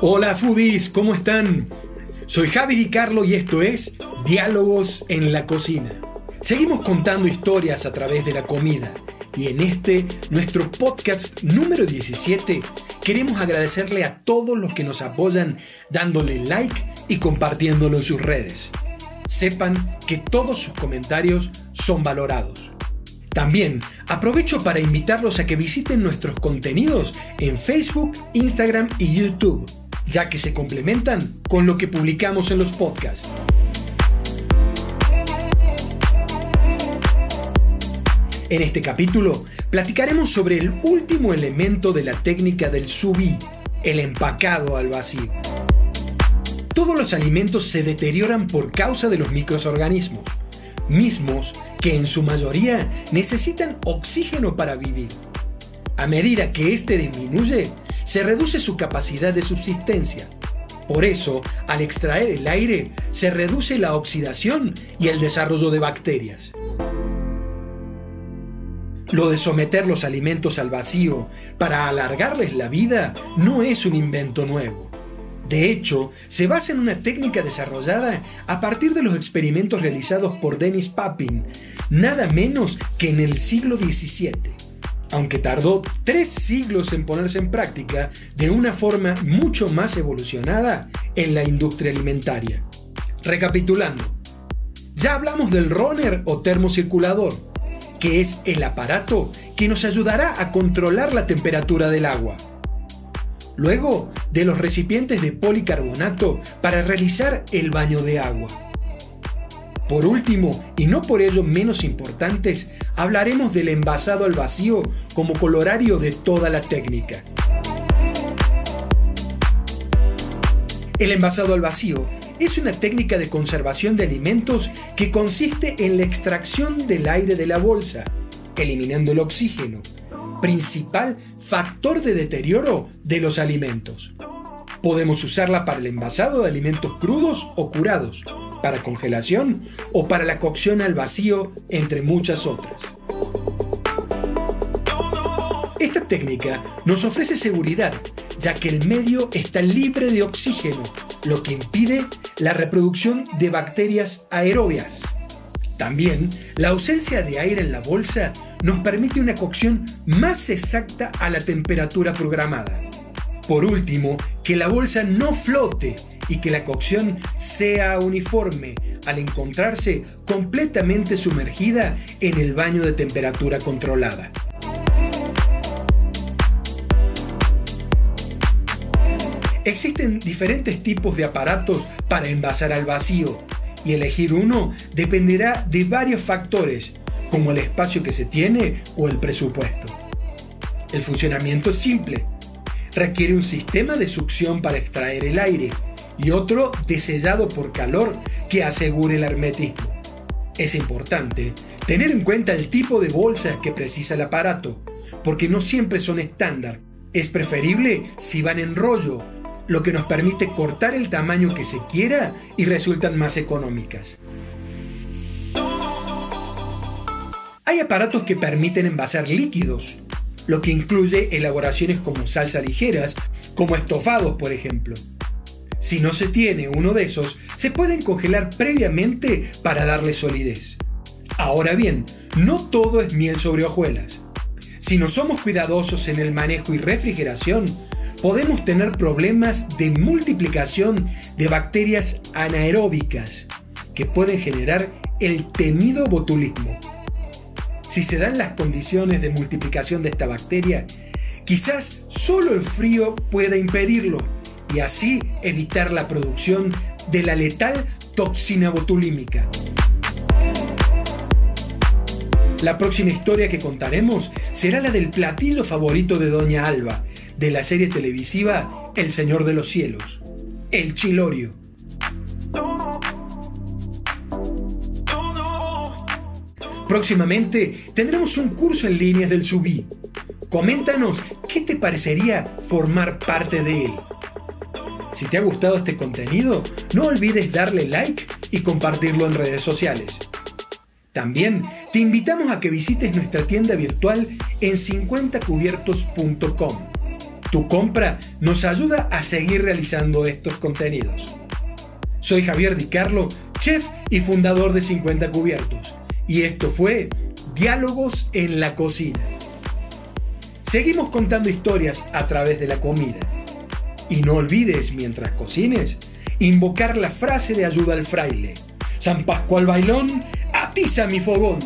Hola foodies, ¿cómo están? Soy Javi Di Carlo y esto es Diálogos en la Cocina. Seguimos contando historias a través de la comida y en este, nuestro podcast número 17, queremos agradecerle a todos los que nos apoyan dándole like y compartiéndolo en sus redes. Sepan que todos sus comentarios son valorados. También aprovecho para invitarlos a que visiten nuestros contenidos en Facebook, Instagram y YouTube, ya que se complementan con lo que publicamos en los podcasts. En este capítulo platicaremos sobre el último elemento de la técnica del sous el empacado al vacío. Todos los alimentos se deterioran por causa de los microorganismos, mismos que en su mayoría necesitan oxígeno para vivir. A medida que éste disminuye, se reduce su capacidad de subsistencia. Por eso, al extraer el aire, se reduce la oxidación y el desarrollo de bacterias. Lo de someter los alimentos al vacío para alargarles la vida no es un invento nuevo. De hecho, se basa en una técnica desarrollada a partir de los experimentos realizados por Dennis Papin, nada menos que en el siglo XVII, aunque tardó tres siglos en ponerse en práctica de una forma mucho más evolucionada en la industria alimentaria. Recapitulando, ya hablamos del runner o termocirculador, que es el aparato que nos ayudará a controlar la temperatura del agua. Luego, de los recipientes de policarbonato para realizar el baño de agua. Por último, y no por ello menos importantes, hablaremos del envasado al vacío como colorario de toda la técnica. El envasado al vacío es una técnica de conservación de alimentos que consiste en la extracción del aire de la bolsa, eliminando el oxígeno, principal factor de deterioro de los alimentos. Podemos usarla para el envasado de alimentos crudos o curados, para congelación o para la cocción al vacío, entre muchas otras. Esta técnica nos ofrece seguridad, ya que el medio está libre de oxígeno, lo que impide la reproducción de bacterias aerobias. También, la ausencia de aire en la bolsa nos permite una cocción más exacta a la temperatura programada. Por último, que la bolsa no flote y que la cocción sea uniforme al encontrarse completamente sumergida en el baño de temperatura controlada. Existen diferentes tipos de aparatos para envasar al vacío y elegir uno dependerá de varios factores como el espacio que se tiene o el presupuesto. El funcionamiento es simple. Requiere un sistema de succión para extraer el aire y otro de sellado por calor que asegure el hermetismo. Es importante tener en cuenta el tipo de bolsa que precisa el aparato, porque no siempre son estándar. Es preferible si van en rollo lo que nos permite cortar el tamaño que se quiera y resultan más económicas. Hay aparatos que permiten envasar líquidos, lo que incluye elaboraciones como salsa ligeras, como estofados por ejemplo. Si no se tiene uno de esos, se pueden congelar previamente para darle solidez. Ahora bien, no todo es miel sobre hojuelas. Si no somos cuidadosos en el manejo y refrigeración, podemos tener problemas de multiplicación de bacterias anaeróbicas que pueden generar el temido botulismo. Si se dan las condiciones de multiplicación de esta bacteria, quizás solo el frío pueda impedirlo y así evitar la producción de la letal toxina botulímica. La próxima historia que contaremos será la del platillo favorito de Doña Alba, de la serie televisiva El Señor de los Cielos, el chilorio. Próximamente tendremos un curso en líneas del Subí. Coméntanos qué te parecería formar parte de él. Si te ha gustado este contenido, no olvides darle like y compartirlo en redes sociales. También te invitamos a que visites nuestra tienda virtual en 50cubiertos.com. Tu compra nos ayuda a seguir realizando estos contenidos. Soy Javier Di Carlo, chef y fundador de 50 Cubiertos, y esto fue Diálogos en la Cocina. Seguimos contando historias a través de la comida. Y no olvides, mientras cocines, invocar la frase de ayuda al fraile. San Pascual Bailón, atiza mi fogón.